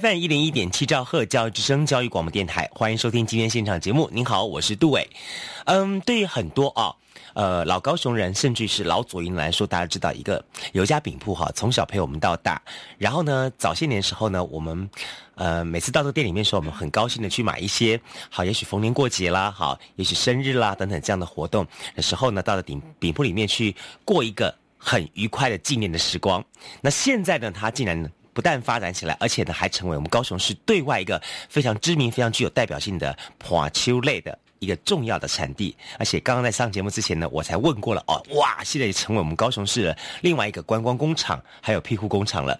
FM 一零一点七兆赫教育之声教育广播电台，欢迎收听今天现场节目。您好，我是杜伟。嗯，对于很多啊。呃，老高雄人，甚至是老左营来说，大家知道一个有一家饼铺哈，从小陪我们到大。然后呢，早些年时候呢，我们呃每次到这个店里面的时候，我们很高兴的去买一些好，也许逢年过节啦，好，也许生日啦等等这样的活动的时候呢，到了饼饼铺里面去过一个很愉快的纪念的时光。那现在呢，他竟然不但发展起来，而且呢，还成为我们高雄市对外一个非常知名、非常具有代表性的花秋类的。一个重要的产地，而且刚刚在上节目之前呢，我才问过了哦，哇，现在也成为我们高雄市的另外一个观光工厂，还有庇护工厂了。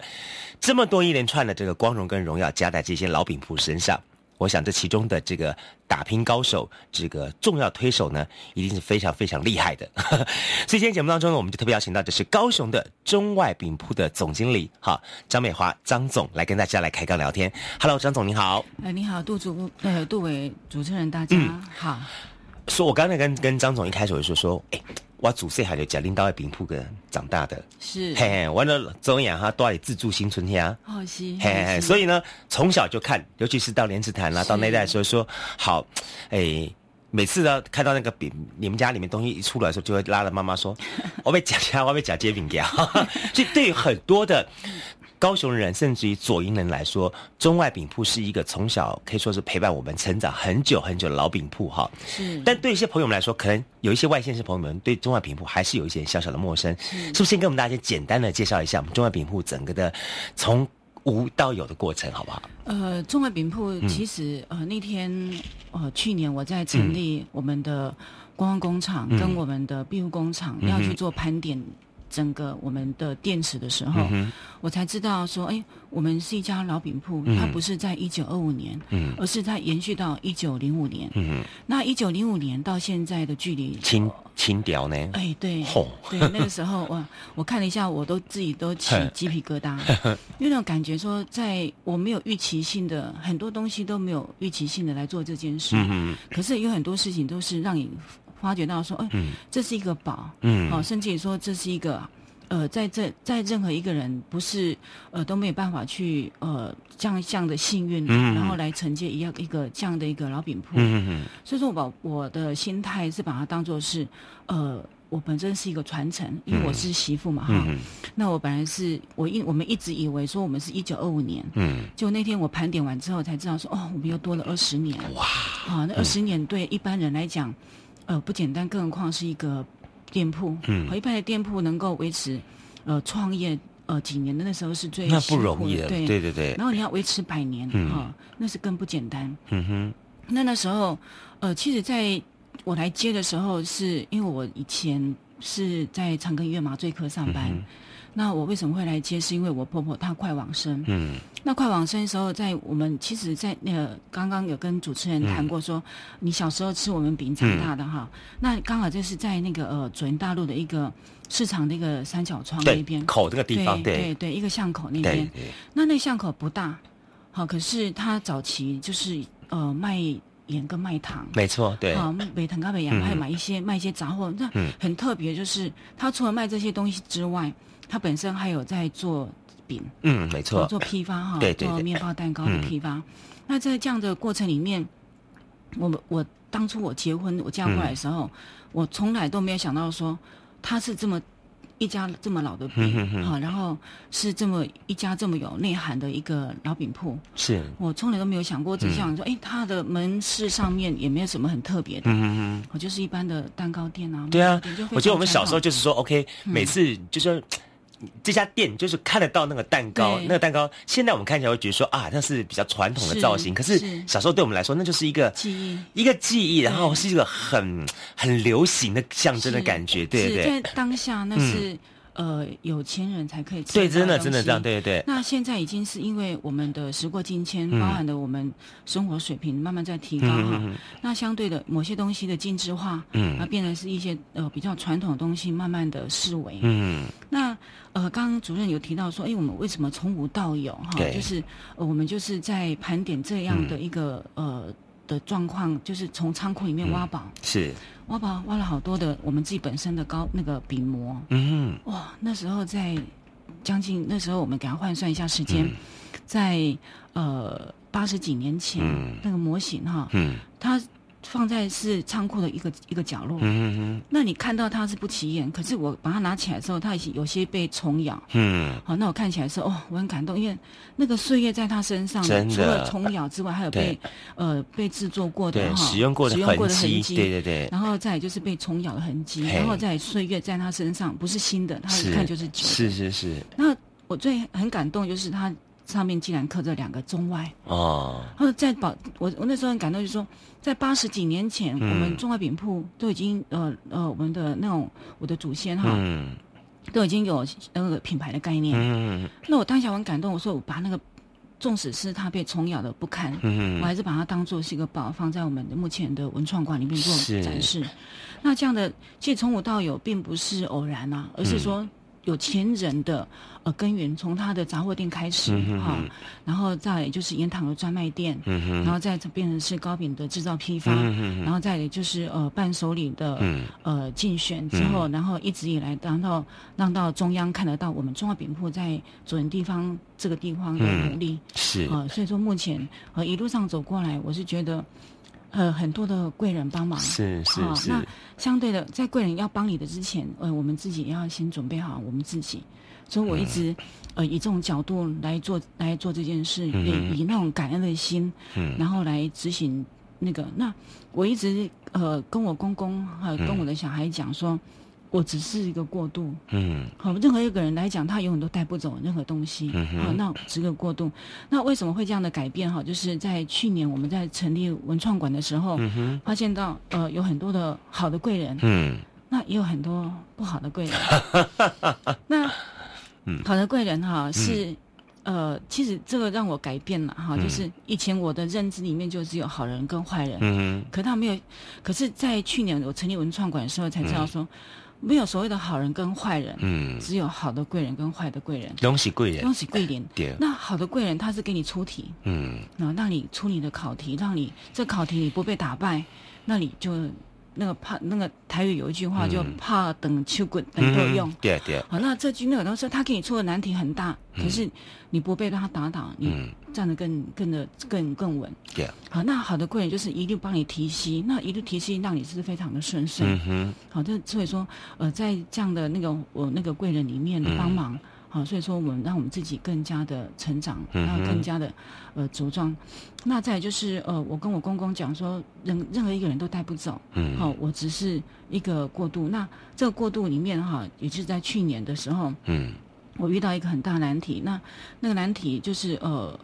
这么多一连串的这个光荣跟荣耀加在这些老饼铺身上。我想这其中的这个打拼高手，这个重要推手呢，一定是非常非常厉害的。所以今天节目当中呢，我们就特别邀请到的是高雄的中外饼铺的总经理，哈，张美华张总来跟大家来开杠聊天。Hello，张总你好。哎，你好，杜主呃杜伟主持人大家好。说，我刚才跟跟张总一开始我就说，哎。我祖辈还有贾玲到在饼铺个长大的，是。嘿嘿，完了周养哈都在自助新村遐，哦是，嘿嘿，所以呢，从小就看，尤其是到莲池潭啦，到那代的时候说好，哎，每次呢看到那个饼，你们家里面东西一出来的时候，就会拉着妈妈说，我被夹家，我被夹煎饼给，所以对于很多的。高雄人，甚至于左营人来说，中外饼铺是一个从小可以说是陪伴我们成长很久很久的老饼铺哈。是。但对一些朋友们来说，可能有一些外县市朋友们对中外饼铺还是有一些小小的陌生。是。是不是先跟我们大家简单的介绍一下我们中外饼铺整个的从无到有的过程，好不好？呃，中外饼铺其实呃那天呃去年我在成立我们的观光工厂跟我们的庇护工厂要去做盘点。整个我们的电池的时候，我才知道说，哎，我们是一家老饼铺，它不是在一九二五年，而是在延续到一九零五年。那一九零五年到现在的距离，清清调呢？哎，对，对，那个时候哇，我看了一下，我都自己都起鸡皮疙瘩，因为那种感觉说，在我没有预期性的很多东西都没有预期性的来做这件事，可是有很多事情都是让你。发觉到说，哎，这是一个宝，嗯，哦，甚至于说这是一个，呃，在这在任何一个人不是呃都没有办法去呃这样这样的幸运，然后来承接一样一个这样的一个老饼铺，嗯嗯，所以说我把我的心态是把它当做是，呃，我本身是一个传承，因为我是媳妇嘛，哈，那我本来是我一我们一直以为说我们是一九二五年，嗯，就那天我盘点完之后才知道说，哦，我们又多了二十年，哇，啊，那二十年对一般人来讲。呃，不简单，更何况是一个店铺。嗯，一般的店铺能够维持，呃，创业呃几年的那时候是最那不容易的，对对对对。然后你要维持百年，哈，那是更不简单。嗯哼，那那时候，呃，其实在我来接的时候，是因为我以前是在长庚医院麻醉科上班。那我为什么会来接？是因为我婆婆她快往生。嗯。那快往生的时候，在我们其实，在那个刚刚有跟主持人谈过，说你小时候吃我们饼长大的哈。那刚好就是在那个呃，左营大陆的一个市场那个三角窗那边口这个地方，对对对，一个巷口那边。那那巷口不大，好，可是他早期就是呃卖盐跟卖糖。没错，对。啊，北糖咖北洋，还有买一些卖一些杂货。那很特别，就是他除了卖这些东西之外。他本身还有在做饼，嗯，没错，做批发哈，对做面包蛋糕的批发。那在这样的过程里面，我我当初我结婚我嫁过来的时候，我从来都没有想到说他是这么一家这么老的饼哈，然后是这么一家这么有内涵的一个老饼铺。是我从来都没有想过，只想说，哎，他的门市上面也没有什么很特别的，嗯嗯我就是一般的蛋糕店啊。对啊，我觉得我们小时候就是说，OK，每次就是。这家店就是看得到那个蛋糕，那个蛋糕现在我们看起来会觉得说啊，那是比较传统的造型。可是小时候对我们来说，那就是一个记忆，一个记忆，然后是一个很很流行的象征的感觉，对对。在当下那是呃有钱人才可以吃对，真的真的这样，对对对，那现在已经是因为我们的时过境迁，嗯包含了我们生活水平慢慢在提高哈。那相对的某些东西的精致化，嗯啊，变成是一些呃比较传统的东西，慢慢的式微。嗯那呃，刚刚主任有提到说，哎，我们为什么从无到有哈？就是呃，我们就是在盘点这样的一个、呃的状况，就是从仓库里面挖宝，是，挖宝挖了好多的我们自己本身的高那个笔膜，嗯哇，那时候在将近那时候，我们给他换算一下时间，在呃八十几年前、嗯。那个模型哈，嗯。它放在是仓库的一个一个角落。嗯嗯那你看到它是不起眼，可是我把它拿起来之后，它已经有些被虫咬。嗯。好，那我看起来是哦，我很感动，因为那个岁月在它身上，除了虫咬之外，还有被呃被制作过的，哈，使用过的使用过的痕迹，对对对，然后再就是被虫咬的痕迹，然后再岁月在它身上，不是新的，它一看就是旧。是是是，那我最很感动就是它上面竟然刻着两个中外，哦，然后在保我我那时候很感动，就是说在八十几年前，嗯。我们中外饼铺都已经呃呃我们的那种我的祖先哈、嗯。都已经有那个品牌的概念。嗯。那我当下我很感动，我说我把那个纵使是它被虫咬的不堪，嗯。我还是把它当做是一个宝，放在我们的目前的文创馆里面做展示。那这样的，其实从无到有，并不是偶然啊，而是说有钱人的呃根源，从他的杂货店开始哈、然后再就是盐糖的专卖店，嗯哼。然后再变成是糕饼的制造批发，嗯哼然后再来就是呃伴手礼的、嗯。呃竞选之后，然后一直以来让到让到中央看得到我们中华饼铺在左营地方这个地方的努力。是，呃，所以说目前呃一路上走过来，我是觉得呃很多的贵人帮忙。是是好是，那相对的，在贵人要帮你的之前，呃，我们自己也要先准备好我们自己。所以我一直、呃以这种角度来做来做这件事，嗯也以那种感恩的心，嗯然后来执行那个。那我一直呃跟我公公呃嗯跟我的小孩讲说，我只是一个过渡，嗯好，任何一个人来讲，他永远都带不走任何东西。嗯哼好，那只个过渡。那为什么会这样的改变？哈，就是在去年我们在成立文创馆的时候，嗯哼发现到呃有很多的好的贵人，嗯那也有很多不好的贵人。那嗯好的贵人哈是。呃，其实这个让我改变了哈，就是以前我的认知里面就只有好人跟坏人，嗯可他没有，可是，在去年我成立文创馆的时候才知道说，没有所谓的好人跟坏人，嗯，只有好的贵人跟坏的贵人，恭喜贵人。恭，喜贵人。对，那好的贵人他是给你出题，嗯。然后让你出你的考题，让你这考题你不被打败，那你就那个怕那个台语有一句话，就怕等秋滚等够用。嗯对对，好，那这句那个东西他给你出的难题很大，可是你不被他打倒，你嗯。站得更更的更更稳。对，好，那好的贵人就是一路帮你提息，那一路提息让你是非常的顺遂。嗯哼，好，这所以说，呃，在这样的那个我那个贵人里面的帮忙，好，所以说我们让我们自己更加的成长，然后更加的呃茁壮。那再就是呃，我跟我公公讲说，任任何一个人都带不走，嗯。好，我只是一个过渡。那这个过渡里面哈，也就是在去年的时候，嗯。我遇到一个很大难题，那那个难题就是呃，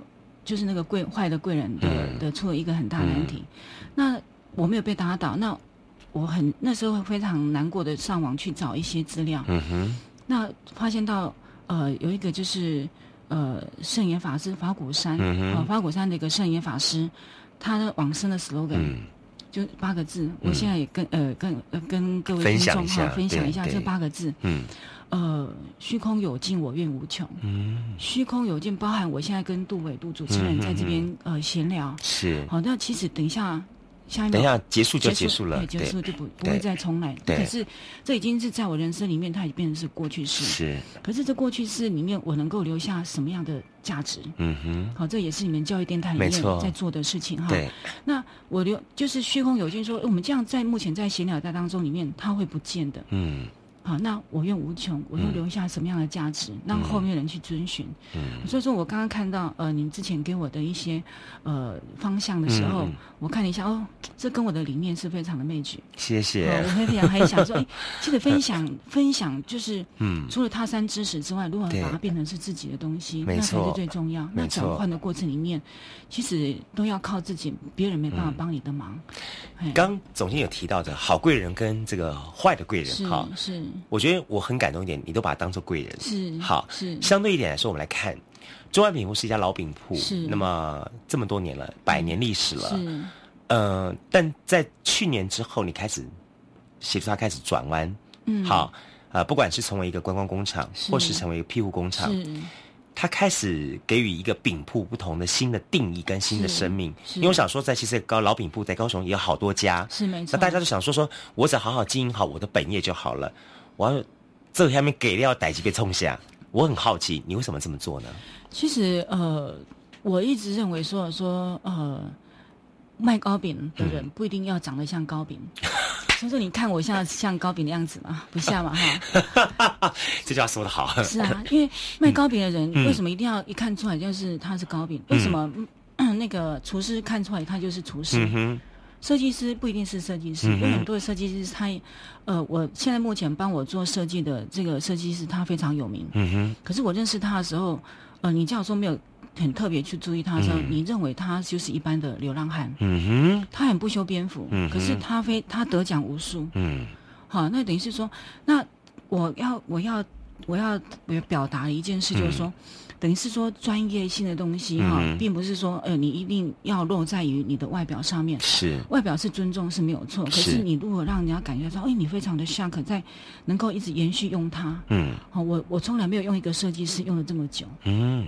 就是那个贵坏的贵人的、嗯的出了一个很大难题，那我没有被打倒，那我很那时候非常难过的上网去找一些资料，嗯哼，那发现到呃有一个就是呃圣严法师法鼓山，嗯哼。呃法鼓山的一个圣严法师，他的往生的 slogan、嗯。就八个字，我现在也跟呃跟呃跟各位听众哈分享一下这八个字，嗯。呃，虚空有尽，我愿无穷。嗯，虚空有尽，包含我现在跟杜伟杜主持人嗯在这边、呃闲聊。是，好，那其实等一下下等一下结束就结束了，对，结束就不不会再重来。可是这已经是在我人生里面，它已经变成是过去式。是，可是这过去式里面，我能够留下什么样的价值？嗯哼，好，这也是你们教育电台里面在做的事情哈。对，那我留就是虚空有尽说，我们这样在目前在闲聊在当中里面，它会不见的。嗯好，那我愿无穷，我又留下什么样的价值，让后面人去遵循？嗯所以说我刚刚看到呃，您之前给我的一些呃方向的时候，我看了一下，哦，这跟我的理念是非常的 match。谢谢哦，我会非常很想说，哎，其实分享 分享就是，嗯除了他山之石之外，如何把它变成是自己的东西，没那才错是最重要。那转换的过程里面，其实都要靠自己，别人没办法帮你的忙。哎刚总监有提到的好贵人跟这个坏的贵人，是哈，是，我觉得我很感动一点，你都把它当做贵人。是好，是。相对一点来说，我们来看中外饼铺是一家老饼铺，是。那么这么多年了，百年历史了。嗯呃，但在去年之后，你开始协助他开始转弯，嗯。好，呃，不管是成为一个观光工厂，是。或是成为一个庇护工厂，是。他开始给予一个饼铺不同的新的定义跟新的生命。因为我想说，在其实高老饼铺在高雄也有好多家，是没错。那大家都想说说，我只要好好经营好我的本业就好了，我要这下面给料逮几被冲下。我很好奇，你为什么这么做呢？其实呃，我一直认为说说呃，卖糕饼的人不一定要长得像糕饼。所以说，你看我像像糕饼的样子吗？不像嘛，哈。这句话说的好。是啊，因为卖糕饼的人嗯为什么一定要一看出来就是他是糕饼？为什么、嗯那个厨师看出来他就是厨师？设计师不一定是设计师，有很多的设计师他，呃，我现在目前帮我做设计的这个设计师他非常有名，嗯哼，可是我认识他的时候，呃，你叫我说没有很特别去注意他的时候，嗯你认为他就是一般的流浪汉，嗯哼，他很不修边幅，嗯可是他非他得奖无数，嗯。好，那等于是说，那我要我要我要我要表达的一件事就是说。等于是说专业性的东西哈、嗯。并不是说呃你一定要落在于你的外表上面，是，外表是尊重是没有错，可是是。你如果让人家感觉到，哎，你非常的 shock，在能够一直延续用它，嗯。好，我我从来没有用一个设计师用了这么久，嗯。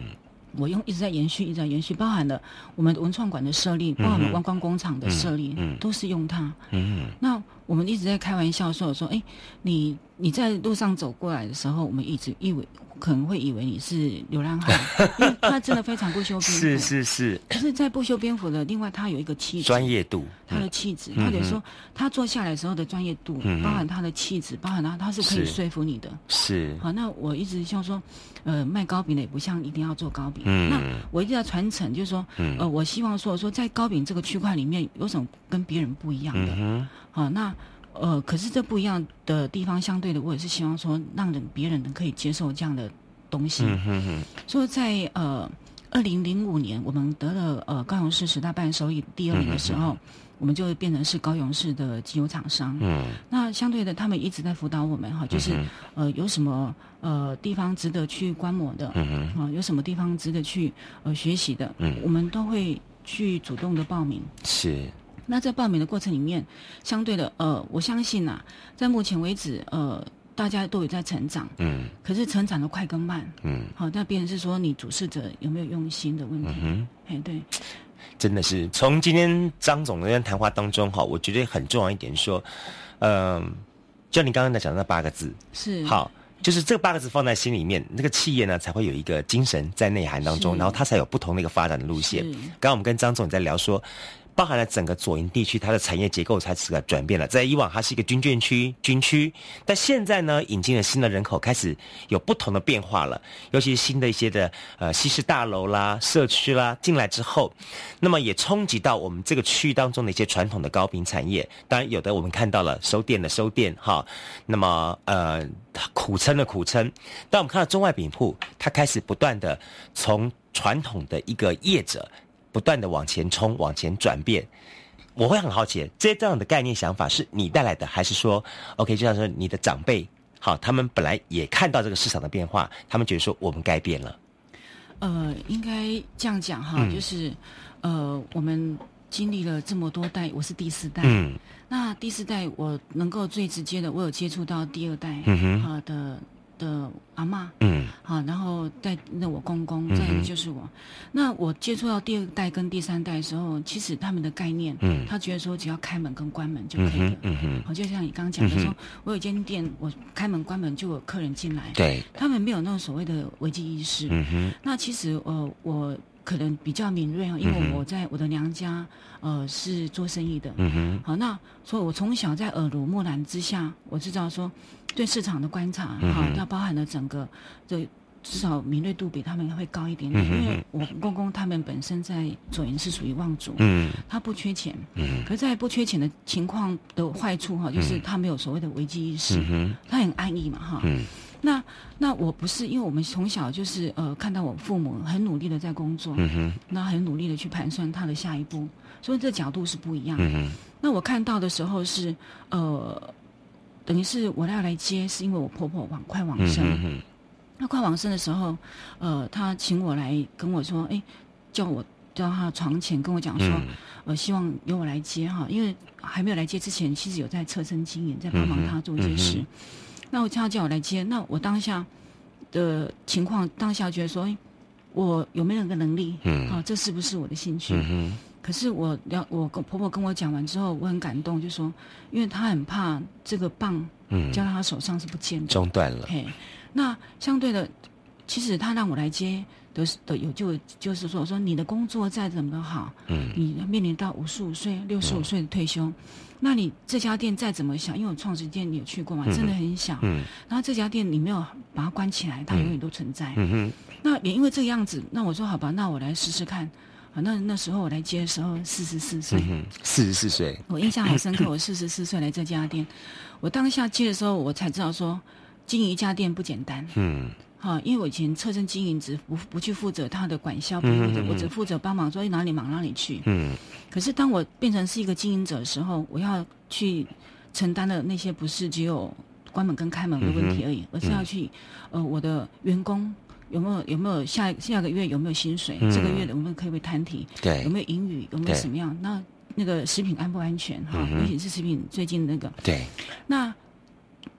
我用一直在延续，一直在延续，包含了我们文创馆的设立，包含了观光工厂的设立，嗯嗯都是用它。嗯那我们一直在开玩笑说说，哎，你你在路上走过来的时候，我们一直以为可能会以为你是流浪汉，因为他真的非常不修边幅。是是是，可是，在不修边幅的，另外他有一个气质，专业度，他的气质，嗯。他得说他坐下来时候的专业度，嗯包含他的气质，包含他他是可以说服你的。是，好，那我一直像说，呃，卖糕饼的也不像一定要做糕饼。嗯。那我一直在传承，就是说，嗯。呃，我希望说说在糕饼这个区块里面有什么跟别人不一样的。嗯好，那呃，可是这不一样的地方，相对的，我也是希望说让人别人能可以接受这样的东西。哼嗯哼哼，所以在呃二零零五年，我们得了呃高雄市十大办手艺第二名的时候，我们就会变成是高雄市的机油厂商。嗯那相对的，他们一直在辅导我们哈，就是、嗯呃有什么呃地方值得去观摩的，嗯哼，啊、有什么地方值得去呃学习的，嗯我们都会去主动的报名。是，那在报名的过程里面，相对的呃，我相信呐、在目前为止呃。大家都有在成长，嗯可是成长的快跟慢，嗯好，那别人是说你主事者有没有用心的问题。嗯，哎，对，真的是从今天张总的那段谈话当中哈，我觉得很重要一点说，嗯，就你刚刚在讲的那八个字，是好。就是这八个字放在心里面，那个企业呢才会有一个精神在内涵当中，然后它才有不同的一个发展的路线。是刚刚我们跟张总在聊说，包含了整个左营地区它的产业结构才是个转变了。在以往它是一个军眷区、军区，但现在呢，引进了新的人口，开始有不同的变化了。尤其是新的一些的呃西式大楼啦、社区啦进来之后，那么也冲击到我们这个区域当中的一些传统的高频产业。当然，有的我们看到了收店的收店哈，那么呃苦撑的苦撑。但我们看到中外饼铺，它开始不断的从传统的一个业者。不断的往前冲，往前转变。我会很好奇，这些这样的概念想法是你带来的，还是说，OK，就像说你的长辈，好，他们本来也看到这个市场的变化，他们觉得说我们该变了。呃，应该这样讲哈，嗯就是呃，我们经历了这么多代，我是第四代，嗯那第四代我能够最直接的，我有接触到第二代嗯哼啊、的的阿妈。嗯好，然后再那我公公，再一个就是我。那我接触到第二代跟第三代的时候，其实他们的概念，嗯他觉得说只要开门跟关门就嗯可以了哼。嗯哼，好，就像你刚刚讲的说，嗯我有间店，我开门关门就有客人进来，对，他们没有那种所谓的危机意识。嗯哼那其实呃，我可能比较敏锐啊，因为我在我的娘家呃是做生意的。嗯哼好，那所以我从小在耳濡目染之下，我知道说对市场的观察，嗯哼。好，要包含了整个这至少敏锐度比他们会高一点点，嗯因为我公公他们本身在左营是属于望族，嗯他不缺钱，嗯可是在不缺钱的情况的坏处哈，就是他没有所谓的危机意识，嗯他很安逸嘛哈。嗯。那那我不是，因为我们从小就是呃看到我父母很努力的在工作，嗯哼那很努力的去盘算他的下一步，所以这角度是不一样的。嗯那我看到的时候是呃，等于是我要来接，是因为我婆婆往快往生。嗯那快往生的时候，呃，她请我来跟我说，哎，叫我到她床前跟我讲说，嗯呃，希望由我来接哈，因为还没有来接之前，其实有在侧身经营，在帮忙她做一些事。嗯那我叫他叫我来接，那我当下的情况，当下觉得说，哎，我有没有那个能力？嗯啊，这是不是我的兴趣？嗯可是我了，我跟婆婆跟我讲完之后，我很感动，就说，因为她很怕这个棒嗯。交到她手上是不见的。中断了，嘿，那相对的，其实她让我来接的的有就就是说，我说你的工作再怎么好，嗯。你面临到五十五岁、六十五岁的退休，那你这家店再怎么小，因为我创始店你有去过嘛，真的很小，嗯。然后这家店你没有把它关起来，它永远都存在。嗯哼，那也因为这个样子，那我说好吧，那我来试试看。啊，那那时候我来接的时候四十四岁，四十四岁，我印象好深刻。我四十四岁来这家店，我当下接的时候，我才知道说经营一家店不简单。嗯哈，因为我以前侧身经营，只不不去负责他的管销，不负责，我只负责帮忙说哪里忙哪里去。嗯可是当我变成是一个经营者的时候，我要去承担的那些不是只有关门跟开门的问题而已，而是要去呃我的员工有没有有没有下下个月有没有薪水，嗯。这个月有没有可不可以摊提，对。有没有盈余，有没有什么样？那。那个食品安不安全？哈？嗯尤其是食品最近那个，对，那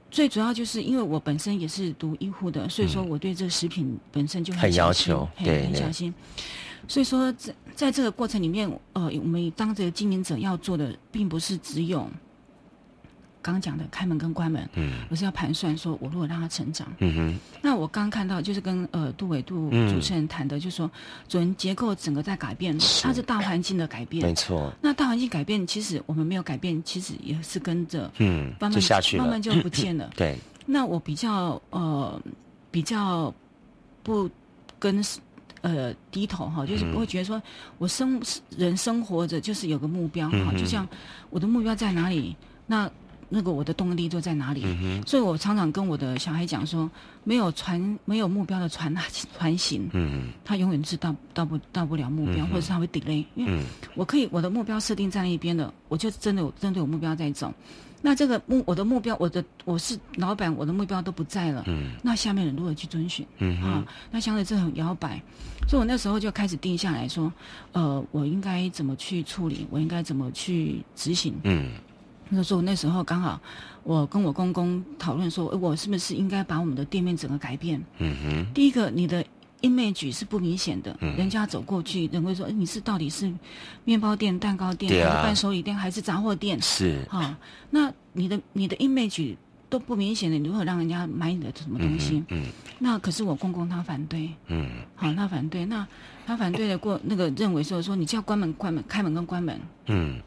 最主要就是因为我本身也是读医护的，所以说我对这个食品本身就嗯很要求对很小心。所以说，在在这个过程里面，呃，我们当这个经营者要做的，并不是只有刚刚讲的开门跟关门，嗯。我是要盘算说，我如果让他成长，嗯哼，那我刚刚看到就是跟呃杜伟杜嗯主持人谈的，就是说主人结构整个在改变，它是。大环境的改变。没。错，那大环境改变，其实我们没有改变，其实也是跟着嗯，慢慢就下去了，慢慢就不见了。对，那我比较呃比较不跟呃低头哈，就是嗯不会觉得说我生人生活着就是有个目标哈，嗯就像我的目标在哪里，那那个我的动力就在哪里。嗯，所以我常常跟我的小孩讲说，没有船没有目标的船 船行，嗯他永远是到到不到不了目标，嗯或者是他会 delay，因为嗯我可以我的目标设定在那一边的，我就真的有针对我目标在走。那这个目我的目标，我的我是老板，我的目标都不在了。嗯那下面人如何去遵循嗯啊？那相对这很摇摆，所以我那时候就开始定下来说，呃，我应该怎么去处理，我应该怎么去执行。嗯那时候那时候刚好，我跟我公公讨论说，诶我是不是应该把我们的店面整个改变？嗯哼，第一个，你的 image 是不明显的，嗯。人家走过去，人会说，哎，你是到底是面包店、蛋糕店，对啊。还是伴手礼店，还是杂货店？是，哈、那你的你的 image 都不明显的，你如何让人家买你的什么东西？嗯那可是我公公他反对，嗯。好，他反对，那他反对的过那个认为说说你就要关门关门，开门跟关门，嗯，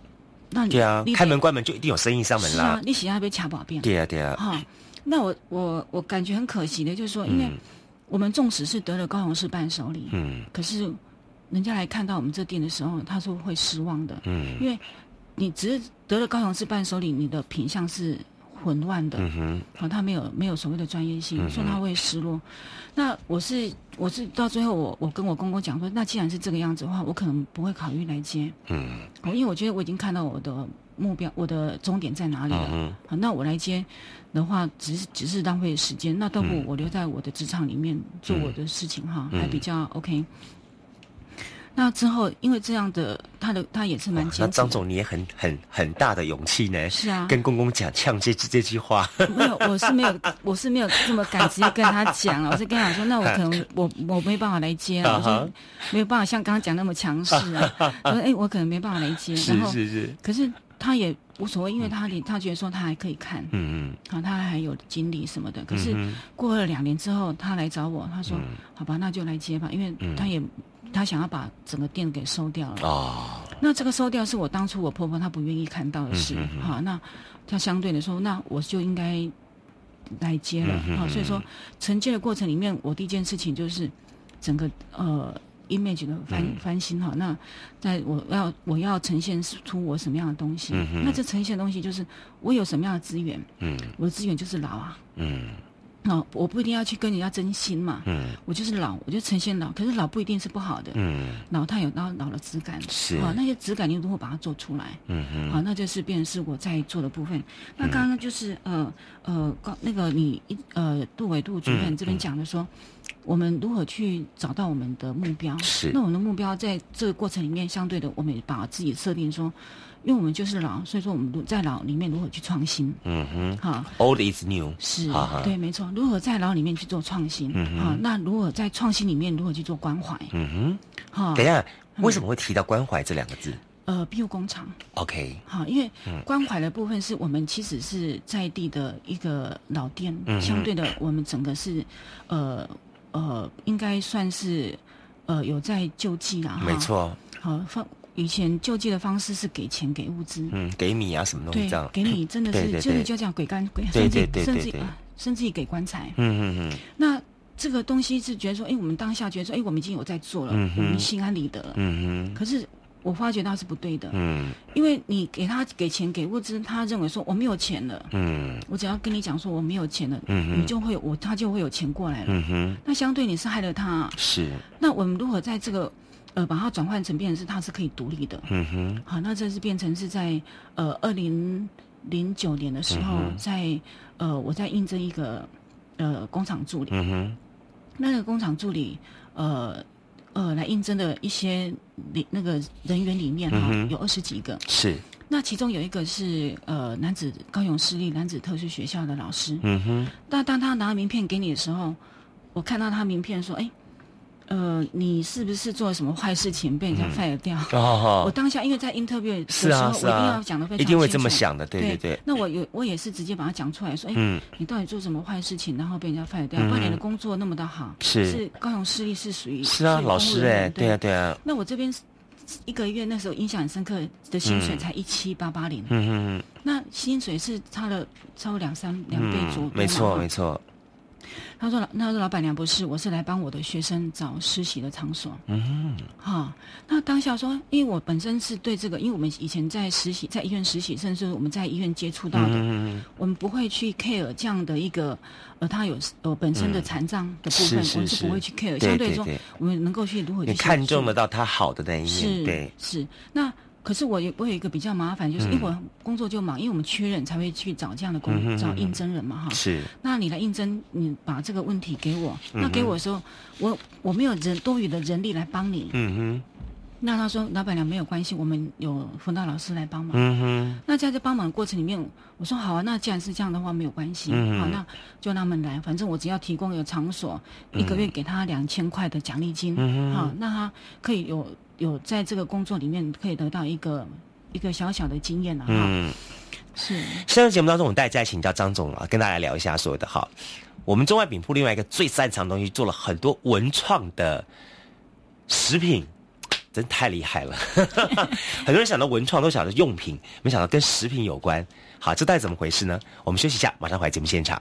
那你对啊你，开门关门就一定有生意上门是啊啦，，你喜欢被卡保变，对啊对啊，哈、那我我我感觉很可惜的，就是说，因为嗯。我们纵使是得了高雄市伴手礼，嗯。可是人家来看到我们这店的时候，他说会失望的，嗯。因为你只是得了高雄市伴手礼，你的品相是混乱的，嗯哼，好、他没有没有所谓的专业性，嗯所以他会失落。那我是我是到最后我我跟我公公讲说，那既然是这个样子的话，我可能不会考虑来接，嗯。哦，因为我觉得我已经看到我的目标，我的终点在哪里了。嗯好，那我来接的话，只是只是浪费时间，那倒不我留在我的职场里面做我的事情哈，嗯。还比较 OK。那之后，因为这样的，他的他也是蛮哇坚持。那张总你也很很很大的勇气呢，是啊，跟公公讲呛这这句话，没有，我是没有，我是没有这么敢直接跟他讲了。我是跟他讲说，那我可能我我没办法来接了，我说没有办法像刚刚讲那么强势啊。我说哎，我可能没办法来接。是然后，是是，可是他也无所谓，因为他他觉得说他还可以看，嗯嗯，好，他还有精力什么的。可是嗯过了两年之后，他来找我，他说：“嗯好吧，那就来接吧，因为他也、他想要把整个店给收掉了。哦，那这个收掉是我当初我婆婆她不愿意看到的事，好，那她相对的说，那我就应该来接了，嗯哼好，所以说承接的过程里面，我第一件事情就是整个呃 image 的翻、嗯。翻新。哈。那在我要我要呈现出我什么样的东西，嗯那这呈现的东西就是我有什么样的资源，嗯。我的资源就是老啊，嗯哦，我不一定要去跟人家真心嘛，嗯我就是老，我就呈现老，可是老不一定是不好的，嗯老它有老老的质感，是啊，那些质感你如何把它做出来？嗯哼好，那就是变成是我在做的部分。那刚刚就是呃呃，刚那个你一呃杜伟杜主任嗯这边讲的说，我们如何去找到我们的目标？是那我们的目标在这个过程里面，相对的，我们也把自己设定说，因为我们就是老，所以说我们如在老里面如何去创新？嗯哼哈，，old is new，是哈哈，对，没错。如何在老里面去做创新？嗯哼好，那如何在创新里面如何去做关怀？嗯哈哼，等一下，为什么会提到关怀这两个字呃，庇护工厂。？OK，好，因为嗯关怀的部分是我们其实是在地的一个老店，嗯相对的我们整个是，呃呃，应该算是呃有在救济啦，哈没。错，好，方以前救济的方式是给钱给物资，嗯，给米啊，什么东西对这样，，给你真的是就是就这样鬼干鬼，甚至甚至啊甚至于给棺材。嗯嗯嗯。那这个东西是觉得说，哎，我们当下觉得说，哎，我们已经有在做了，我们心安理得了。嗯哼。可是我发觉到是不对的，嗯。因为你给他给钱给物资，他认为说我没有钱了，嗯。我只要跟你讲说我没有钱了，嗯哼。你就会我他就会有钱过来了。嗯哼，那相对你是害了他，是，那我们如何在这个呃把它转换成变成是他是可以独立的？嗯哼，好，那这是变成是在呃二零零九年的时候，嗯在呃我在应征一个呃工厂助理，嗯哼，那个工厂助理呃。呃，来应征的一些里那个人员里面哈、嗯有二十几个，是，那其中有一个是呃男子高雄私立男子特殊学校的老师。嗯哼，那当他拿名片给你的时候，我看到他名片说：“哎，呃，你是不是做了什么坏事情被人家 fire 掉？”我哦，当下因为在 interview 的时是候，我一定要讲的非常一定会这么清楚想的，对对对，那我有我也是直接把它讲出来说：“哎，嗯，你到底做什么坏事情，然后被人家 fire 掉？嗯不然你的工作那么的好，是。是高雄市立是属于是啊，老师哎，对。啊对啊，那我这边一个月那时候印象很深刻的薪水嗯。才一七八八零，嗯嗯那薪水是差了超过两三两倍左右嗯，没错嘛没错，他说：“他说老板娘不是，我是来帮我的学生找实习的场所。嗯哈，那当下说，因为我本身是对这个，因为我们以前在实习，在医院实习，甚至我们在医院接触到的，嗯我们不会去 care 这样的一个，呃，他有呃本身的残障的部分，是是我们是是不会去 care。相对说，我们能够去如何去你看中得到他好的那一面，是对，是那。可是我有我有一个比较麻烦，就是嗯。因为我工作就忙，因为我们缺人才会去找这样的工、找应征人嘛哈。是，那你来应征，你把这个问题给我，嗯那给我的时候，我我没有人多余的人力来帮你。嗯哼。那他说老板娘没有关系，我们有辅导老师来帮，忙。嗯哼，那在这帮忙的过程里面，我说好啊，那既然是这样的话，没有关系，嗯好，那就让他们来，反正我只要提供一个场所，一个月给他两千块的奖励金，嗯哼。好，那他可以有有在这个工作里面可以得到一个一个小小的经验了哈。嗯。是，上次节目当中，我们带再请教张总啊，跟大家聊一下所有的哈。我们中外饼铺另外一个最擅长的东西，做了很多文创的食品，真太厉害了。很多人想到文创都想到用品，没想到跟食品有关。好，这到底怎么回事呢？我们休息一下，马上回来节目现场。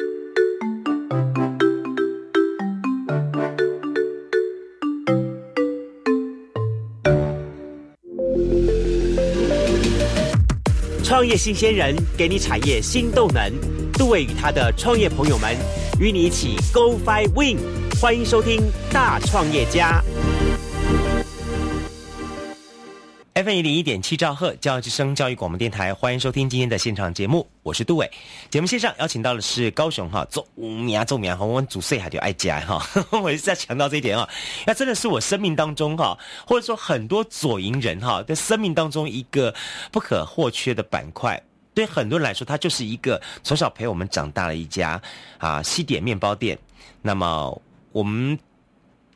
创业新鲜人给你产业新动能，杜伟与他的创业朋友们与你一起 Go Fly Win，欢迎收听大创业家。F 一零一点七兆赫教育之声教育广播电台，欢迎收听今天的现场节目，我是杜伟。节目线上邀请到的是高雄哈，做五名做名哈，我们祖岁还就爱家哈，我一直在强调这一点啊，那真的是我生命当中哈，或者说很多左营人哈，在生命当中一个不可或缺的板块。对很多人来说，它就是一个从小陪我们长大的一家啊西点面包店。那么我们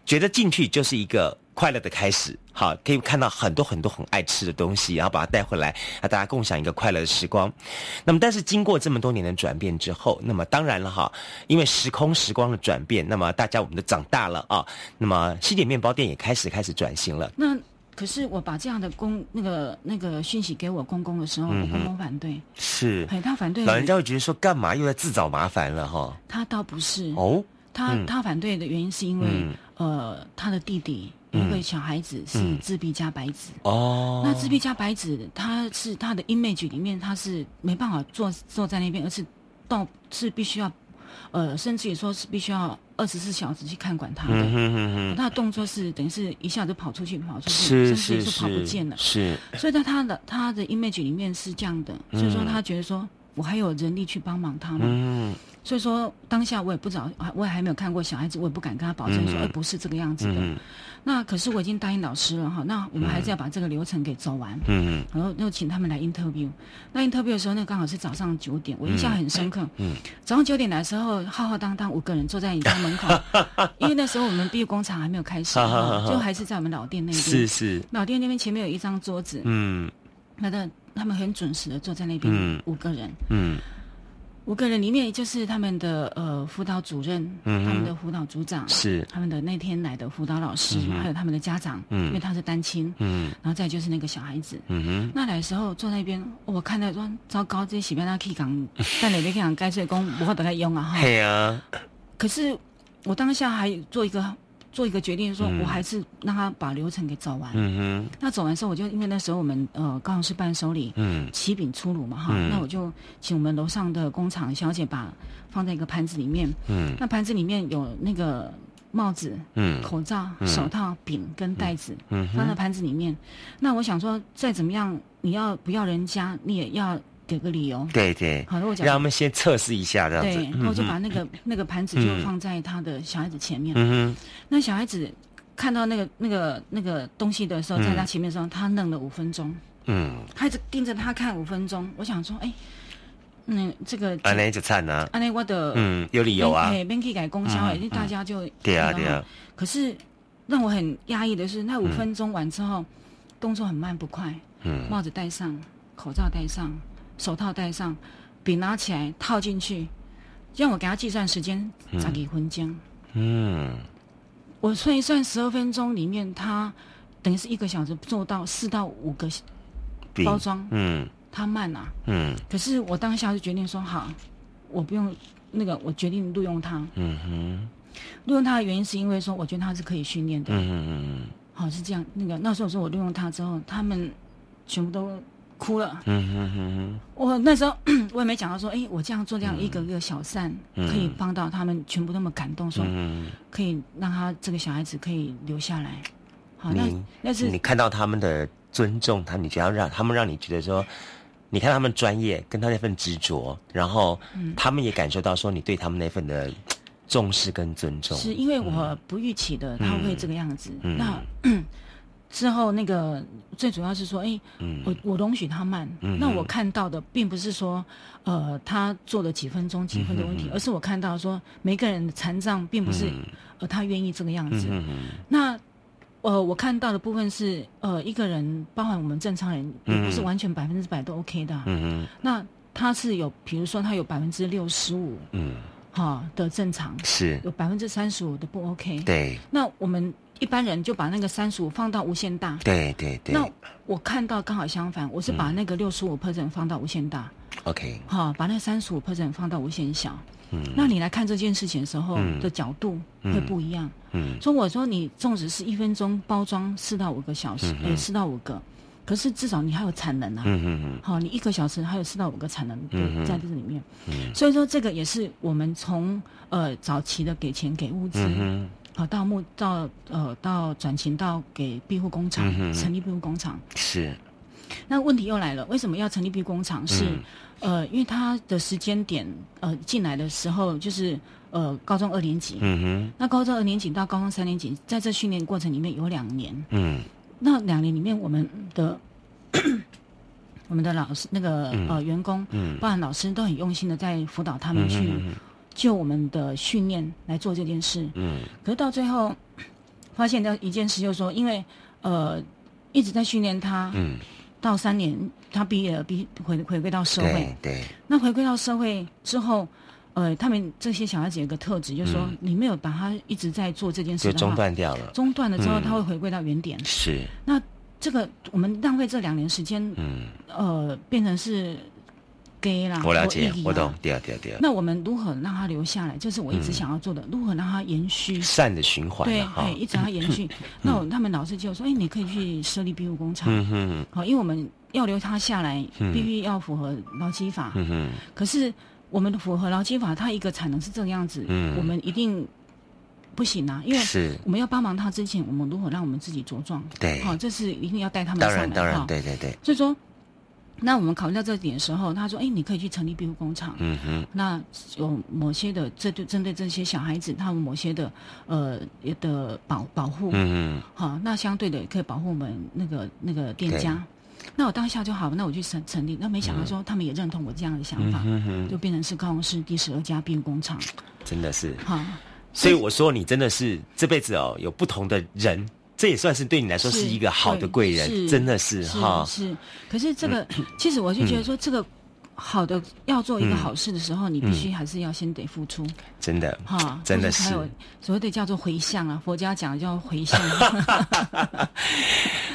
觉得进去就是一个。快乐的开始，好，可以看到很多很多很爱吃的东西，然后把它带回来，和大家共享一个快乐的时光。那么，但是经过这么多年的转变之后，那么当然了哈，因为时空时光的转变，那么大家我们都长大了啊。那么西点面包店也开始开始转型了。那可是我把这样的公那个那个讯息给我公公的时候，我公公反对，是，他反对，老人家会觉得说干嘛又在自找麻烦了哈？他倒不是哦，他他反对的原因是因为呃，他的弟弟。一个小孩子是自闭加白纸哦，那自闭加白纸，他是他的 image 里面他是没办法坐坐在那边，而是到是必须要，呃，甚至于说是必须要二十四小时去看管他的，他的动作是等于是一下子跑出去跑出去，甚至于说跑不见了，是，所以在他的他的 image 里面是这样的，所以说他觉得说我还有人力去帮忙他嘛。所以说，当下我也不知道，我也还没有看过小孩子，我也不敢跟他保证说，哎，不是这个样子的。那可是我已经答应老师了哈，那我们还是要把这个流程给走完。嗯嗯。然后又请他们来 interview，那 interview 的时候，那刚好是早上九点，我印象很深刻。嗯。早上九点来的时候，浩浩荡荡五个人坐在你家门口，因为那时候我们毕业工厂还没有开始，就还是在我们老店那边。是是。老店那边前面有一张桌子。嗯。那的他们很准时的坐在那边，五个人。嗯。五个人里面就是他们的呃辅导主任，嗯他们的辅导组长，是。他们的那天来的辅导老师，嗯还有他们的家长，嗯。因为他是单亲，嗯。然后再就是那个小孩子。嗯哼，那来的时候坐在那边，我看到说糟糕，这些洗边那可以讲，但你别讲该睡工不会得来用啊哈。对啊，可是我当下还做一个做一个决定说，嗯。我还是让他把流程给走完。嗯那走完之后，我就因为那时候我们呃高雄市伴手礼嗯。起饼出炉嘛哈，嗯。那我就请我们楼上的工厂小姐把放在一个盘子里面，嗯。那盘子里面有那个帽子、嗯。口罩、嗯。手套、饼跟袋子，嗯。放在盘子里面。那我想说，再怎么样，你要不要人家，你也要给个理由。对对，好，如果讲。让他们先测试一下这样子。对，，然后就把那个那个盘子就嗯放在他的小孩子前面。嗯哼，那小孩子看到那个那个那个东西的时候，嗯在他前面的时候，他愣了五分钟，嗯，他一直盯着他看五分钟。我想说，哎，嗯，这个安内就惨啊，安内我的嗯，有理由啊，嘿，边可以改公销，哎因为大家就对啊那个对啊，可是让我很压抑的是，那五分钟完之后，动作很慢不快，嗯。帽子戴上，口罩戴上，手套戴上，笔拿起来套进去，让我给他计算时间，嗯十几分钟。嗯我算一算，十二分钟里面，他等于是一个小时做到四到五个包装，嗯他慢啊。嗯可是我当下就决定说，好，我不用那个，我决定录用他。嗯哼，录用他的原因是因为说，我觉得他是可以训练的。嗯嗯嗯好，是这样。那个那时候说我录用他之后，他们全部都哭了。嗯哼哼我那时候我也没想到说，哎，我这样做这样一个一个小善，嗯可以帮到他们全部那么感动，说嗯，可以让他这个小孩子可以留下来。好，那你那是你看到他们的尊重，他你只要让他们让你觉得说，你看他们专业跟他那份执着，然后嗯他们也感受到说你对他们那份的重视跟尊重。是因为我不预期的他会这个样子。嗯那之后那个最主要是说，哎，嗯。我我容许他慢。嗯。那我看到的并不是说，呃，他做了几分钟几分的问题，嗯而是我看到说每个人的残障并不是，嗯。呃，他愿意这个样子。那呃，我看到的部分是，呃，一个人，包含我们正常人，也不是嗯完全百分之百都 OK 的啊、嗯那他是有，比如说他有百分之六十五嗯，哈的正常，是，有百分之三十五的不 OK。对。那我们一般人就把那个三十五放到无限大。对对对。那我看到刚好相反，我是把那个六十五 percent 放到无限大，，OK，好、把那三十五 percent 放到无限小。嗯。那你来看这件事情的时候嗯。的角度会不一样。嗯。所以我说，你纵使是一分钟包装四到五个小时，嗯呃，四到五个，可是至少你还有产能啊。嗯嗯嗯。好，你一个小时还有四到五个产能在这里面，嗯。所以说这个也是我们从呃早期的给钱给物资，嗯好到目到呃到转型到给庇护工厂、嗯成立庇护工厂。是，那问题又来了，为什么要成立庇护工厂？是、嗯呃，因为他的时间点呃进来的时候就是呃高中二年级，嗯那高中二年级到高中三年级，在这训练过程里面有两年，嗯那两年里面我们的我们的老师那个、嗯呃员工，嗯包含老师都很用心的在辅导他们去嗯就我们的训练来做这件事。嗯。可是到最后 发现到一件事，就是说，因为呃一直在训练他，嗯，到三年他毕业了，毕回回归到社会。对。对，那回归到社会之后，呃，他们这些小孩子有个特质，就是说，嗯。你没有把他一直在做这件事的话，就中断掉了，中断了之后，嗯。他会回归到原点。是，那这个我们浪费这两年时间，嗯，呃，变成是 gay 啦，我了解我懂，。对啊对啊对啊，那我们如何让他留下来？这是我一直嗯想要做的，如何让他延续？善的循环对，了哈哎，，一直让他延续。那我他们老师就说：“哎，你可以去设立庇护工厂。嗯哼好，因为我们要留他下来，嗯必须要符合劳基法。嗯哼，可是我们的符合劳基法，它一个产能是这个样子，嗯我们一定不行啊，因为是我们要帮忙他之前，我们如何让我们自己茁壮？对好，这是一定要带他们当上来然当然哈，对对对，所以说，那我们考虑到这点的时候，他说：“哎，你可以去成立庇护工厂。嗯哼，那有某些的，这对针对这些小孩子，他们某些的呃的保保护，嗯嗯好，那相对的也可以保护我们那个那个店家。那我当下就好，那我去成成立，那没想到说他们也认同我这样的想嗯法，哼哼，就变成是高雄市第十二家庇护工厂。真的是，好，所以我说你真的是这辈子哦，有不同的人，这也算是对你来说是一个好的贵人，真的是是哈，是。可是这个，其实我就觉得说，这个好的要做一个嗯好事的时候，你必须还是要先得付出。真的，哈，真的是所谓的叫做回向啊，佛家讲的叫回向。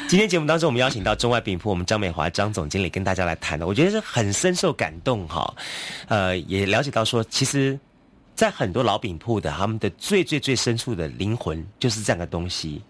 今天节目当中，我们邀请到中外饼铺我们张美华张总经理跟大家来谈的，我觉得是很深受感动哈。呃，也了解到说，其实，在很多老饼铺的他们的最最最深处的灵魂就是这样的东西。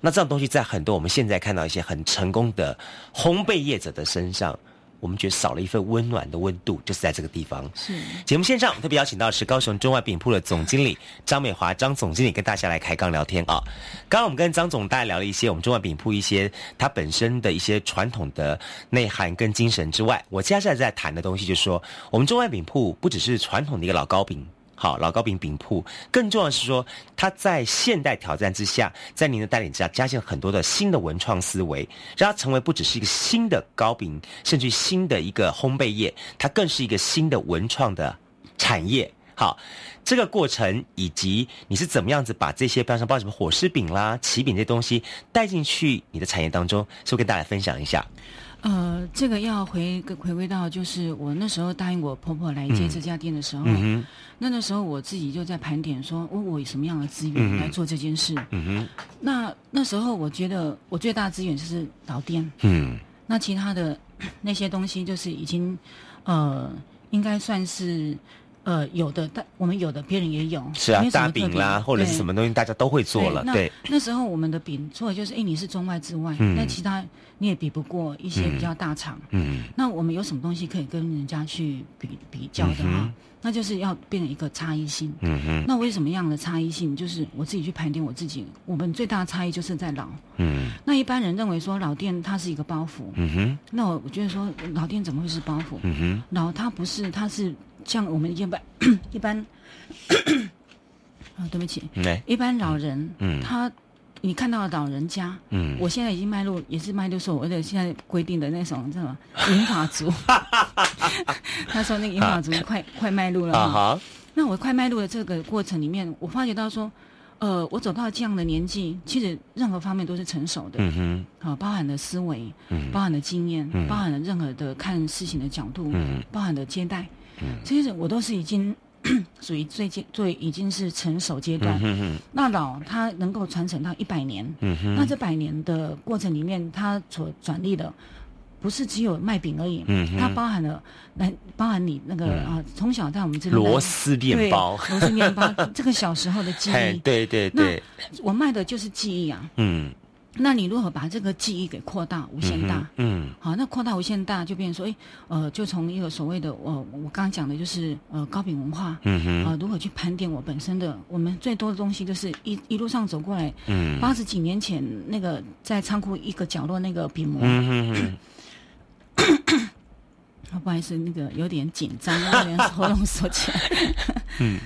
那这样东西在很多我们现在看到一些很成功的烘焙业者的身上，我们觉得少了一份温暖的温度，就是在这个地方。是节目线上特别邀请到的是高雄中外饼铺的总经理张美华张总经理跟大家来开杠聊天啊。刚刚我们跟张总大家聊了一些我们中外饼铺一些它本身的一些传统的内涵跟精神之外，我接下来在谈的东西就是说，我们中外饼铺不只是传统的一个老糕饼。好，老糕饼饼铺，更重要的是说，它在现代挑战之下，在您的带领之下，加进很多的新的文创思维，让它成为不只是一个新的糕饼，甚至新的一个烘焙业，它更是一个新的文创的产业。好，这个过程以及你是怎么样子把这些，比方说包括什么火狮饼啦、起饼这些东西带进去你的产业当中，是不是跟大家分享一下？呃，这个要回回归到，就是我那时候答应我婆婆来接这家店的时候，嗯那那时候我自己就在盘点说，我我有什么样的资嗯源哼。来做这件事。那那时候我觉得我最大的资源就是老店，嗯。那其他的 那些东西就是已经呃，应该算是呃有的，但我们有的别人也有，是啊大饼啦，或者是什么东西，大家都会做了，那对，那时候我们的饼除了就是，哎，你是中外之外，嗯。那其他你也比不过一些比较大厂。嗯。那我们有什么东西可以跟人家去比比较的啊、嗯那就是要变成一个差异性。嗯哼，那为什么样的差异性？就是我自己去盘点我自己，我们最大的差异就是在老。嗯。那一般人认为说老店它是一个包袱，嗯哼，那我我觉得说老店怎么会是包袱？嗯哼，老它不是，它是像我们一般 一般，啊，对不起，嗯，一般老人，嗯。他你看到的老人家，嗯。我现在已经迈入，也是迈入所谓的现在规定的那种什么 银发族。他说那个银发族快快迈入了啊哈。哈，那我快迈入的这个过程里面，我发觉到说，呃，我走到这样的年纪，其实任何方面都是成熟的，嗯哼，好、包含了思维，嗯。包含了经验，嗯。包含了任何的看事情的角度，嗯。包含了接待，嗯。这些我都是已经 属于最近最已经是成熟阶段。那老它能够传承到一百年，嗯哼，那这百年的过程里面，它所转利的不是只有卖饼而已，嗯它包含了来包含你那个嗯。啊，从小在我们这边螺丝面包，螺丝面包，这个小时候的记嘿，忆，对对。对，我卖的就是记忆啊。嗯，那你如何把这个记忆给扩大、无限大？嗯好，那扩大无限大，就变成说，哎，呃，就从一个所谓的，呃，我刚刚讲的就是呃高饼文化，嗯哼，呃，如何去盘点我本身的，我们最多的东西就是一一路上走过来，嗯。八十几年前那个在仓库一个角落那个饼模，嗯哼哼，啊 不好意思，那个有点紧张，有点喉咙锁起来。嗯，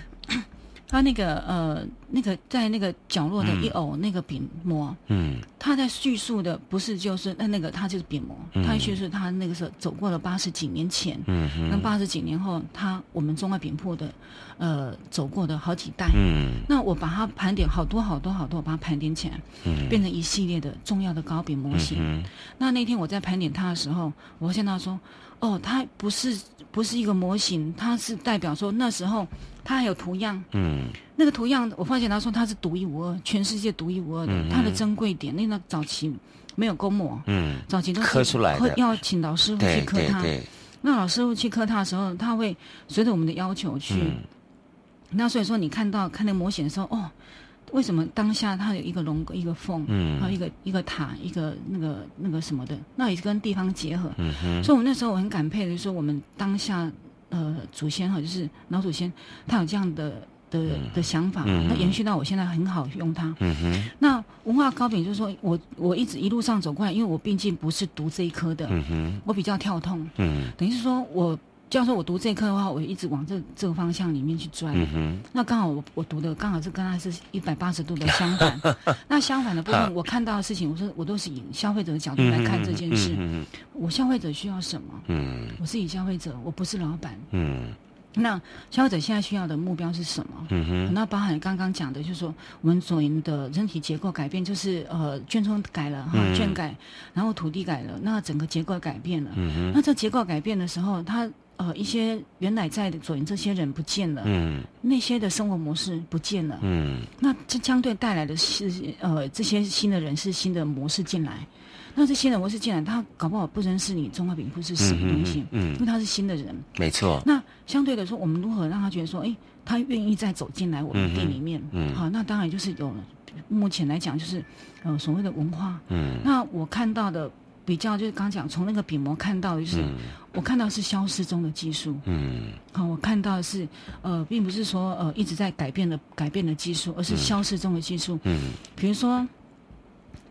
他那个呃，那个在那个角落的一偶那个饼模，嗯。他在叙述的不是就是那那个他就是饼模，嗯。他叙述他那个时候走过了八十几年前，嗯哼，跟八十几年后，他我们中外饼铺的呃走过的好几代。嗯。那我把它盘点好多好多好多，我把它盘点起来，嗯，变成一系列的重要的糕饼模型。嗯那那天我在盘点他的时候，我发现到说，哦，他不是不是一个模型，它是代表说那时候它还有图样，嗯。那个图样我发现他说它是独一无二，全世界独一无二的，嗯。它的珍贵点，那个早期没有公模，嗯，早期都是刻出来的。会要请老师傅去刻它。那老师傅去刻它的时候，他会随着我们的要求去。嗯那所以说，你看到看那个模型的时候，哦，为什么当下它有一个龙一个凤，嗯。还有一个一个塔，一个那个那个什么的，那也是跟地方结合。嗯哼，所以，我们那时候我很感佩的说，我们当下呃祖先哈，就是老祖先，他有这样的的的想法，嗯延续到我现在很好用它。嗯哼，那文化高饼就是说我我一直一路上走过来，因为我毕竟不是读这一科的，嗯哼，我比较跳痛，嗯。等于是说我。要说我读这一科的话，我一直往这这个方向里面去钻。那刚好我我读的刚好是跟他是一百八十度的相反。那相反的部分，我看到的事情，我说我都是以消费者的角度来看这件事。嗯我消费者需要什么？嗯我是以消费者，我不是老板。嗯那消费者现在需要的目标是什么？嗯哼，那包含刚刚讲的，就是说我们所言的人体结构改变，就是呃卷村改了哈，嗯圈改，然后土地改了，那整个结构改变了。嗯哼，那这结构改变的时候，它呃一些原来在左营这些人不见了，嗯那些的生活模式不见了，嗯那这相对带来的是呃这些新的人是新的模式进来，那这新的模式进来，他搞不好不认识你中华饼铺是什么东西，嗯嗯嗯因为他是新的人。没错，那相对的说，我们如何让他觉得说，哎，他愿意再走进来我们店里面？嗯嗯好，那当然就是有目前来讲就是呃所谓的文化。嗯那我看到的比较就是刚讲从那个笔模看到的就是，我看到是消失中的技术。嗯好，我看到的是呃，并不是说呃一直在改变的改变的技术，而是消失中的技术。嗯比如说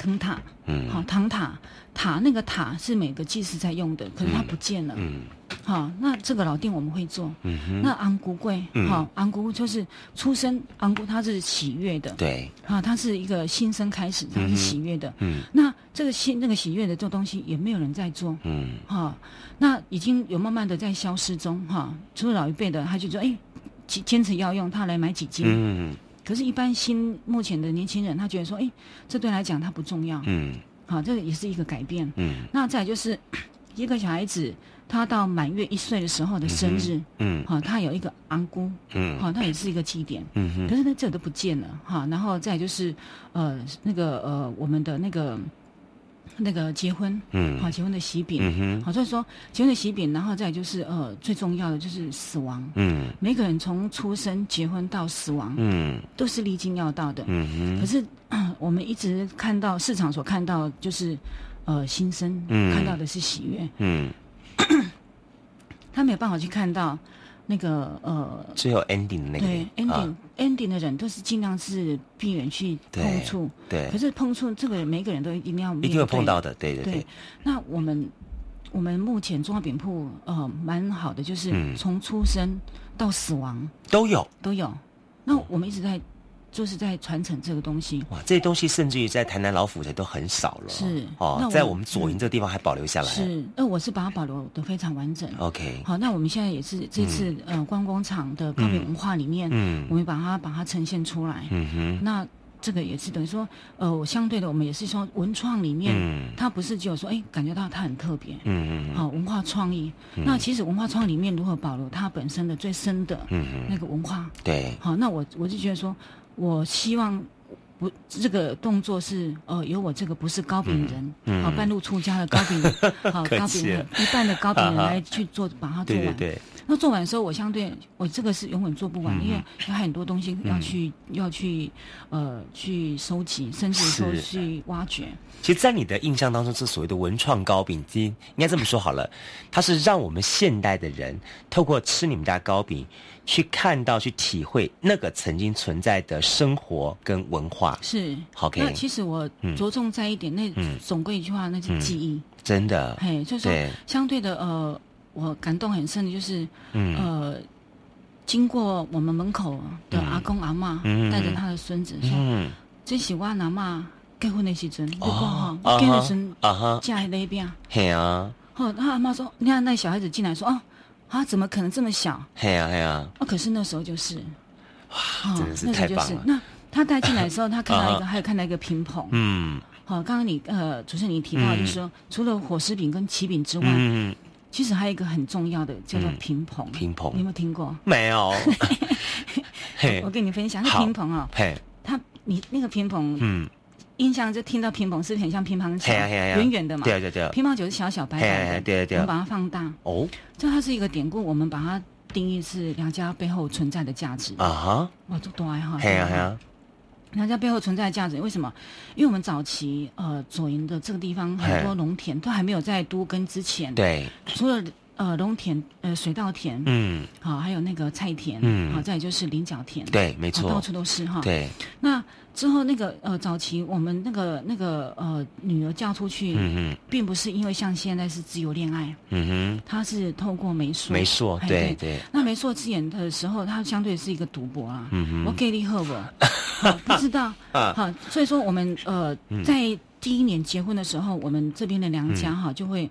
藤塔，嗯好唐塔塔那个塔是每个祭司在用的，可是它不见了。嗯好，那这个老店我们会做。嗯哼，那昂古贵，嗯好，昂古就是出生昂古，它是喜悦的，对，啊，它是一个新生开始，它是喜悦的。嗯那这个新那个喜悦的这东西也没有人在做，嗯哈，那已经有慢慢的在消失中，哈。除了老一辈的，他就说，哎，坚坚持要用，他来买几斤。嗯可是，一般新目前的年轻人，他觉得说，哎，这对来讲他不重要，嗯好，这个也是一个改变。嗯那再就是 一个小孩子，他到满月一岁的时候的生日，嗯好，他有一个昂姑，嗯好，那也是一个祭典。嗯哼可是呢，这都不见了哈。然后再就是呃那个呃我们的那个那个结婚，嗯。好结婚的喜饼，嗯哼。好，所以说结婚的喜饼，然后再就是呃最重要的就是死亡。嗯。每个人从出生、结婚到死亡，嗯。都是历经要到的。嗯哼，可是、呃 我们一直看到市场所看到就是呃新生，嗯。看到的是喜悦，嗯，他没有办法去看到那个呃最后 ending 的那个对 ending、啊 ending 的人都是尽量是避免去碰触，对。可是碰触这个每个人都一定要一定会碰到的，对对对。对，那我们我们目前中华饼铺呃蛮好的，就是嗯。从出生到死亡都有。都有。那我们一直在就是在传承这个东西。哇，这些东西甚至于在台南老府的都很少了，是那在我们左营这个地方还保留下来，是，那我是把它保留的非常完整。OK，好，那我们现在也是这次、呃观光厂的告别文化里面，嗯。我们把它把它呈现出来。嗯哼，那这个也是等于说，呃，我相对的，我们也是说文创里面，嗯。它不是只有说，哎，感觉到它很特别，嗯嗯好、文化创意。嗯。那其实文化创意里面如何保留它本身的最深的嗯那个文化？对，好，那我我就觉得说，我希望不这个动作是呃，有我这个不是高饼人，嗯好半路出家的高饼人，好 客糕饼人一半的高饼人来去做，把它做完。对对对，那做完的时候，我相对我这个是永远做不完，嗯。因为有很多东西要去、要去呃去收集，甚至说去挖掘。其实，在你的印象当中，这所谓的文创糕饼机，应该这么说好了，它是让我们现代的人透过吃你们家糕饼，去看到、去体会那个曾经存在的生活跟文化。是。OK 那其实我嗯。着重在一点，那嗯。总归一句话，那是记忆。真的，嘿，就是说，相对的，呃，我感动很深的就是，嗯。呃，经过我们门口的阿公阿嬷嗯。带着他的孙子说，嗯，这是我阿妈结婚的时阵，你看哈，啊结婚的哈时阵啊哈，嫁那边，嘿啊，哦，他阿妈说，你看那小孩子进来说，哦，啊，怎么可能这么小？嘿呀嘿啊，哦，可是那时候就是，哇真的是那时候太棒了就是那他带进来的时候，他看到一啊。个，还有看到一个平棚。嗯。好，刚刚你呃，主持人你提到就是说，除了火食饼跟旗饼之外，嗯，其实还有一个很重要的叫做嗯。平棚。平棚你有没有听过？没有，嘿。我跟你分享，那好。平棚啊，嘿，他你那个平棚，嗯，印象就听到乒乓是很像乒乓球，嘿啊嘿啊嘿啊。圆圆的嘛。对啊对啊对啊。乒乓球是小小白嘿啊白的，我们把它放大，哦这它是一个典故，我们把它定义是梁家背后存在的价值。啊哈，哇，这多爱哈！嘿啊嘿啊，梁家背后存在的价值，为什么？因为我们早期呃左营的这个地方很多农田都还没有在都根之前，，对，除了呃农田呃水稻田，嗯，好、还有那个菜田，嗯。好、再来就是菱角田，对，没错，好到处都是哈。对，那之后那个呃早期我们那个那个呃女儿嫁出去，嗯并不是因为像现在是自由恋爱，嗯哼，嗯她是透过媒妁，哼，没错，哎对对，那媒妁之言的时候，她相对是一个赌博啊。嗯哼我给你喝不？不知道啊好，所以说我们呃嗯在第一年结婚的时候，我们这边的娘家哈就会。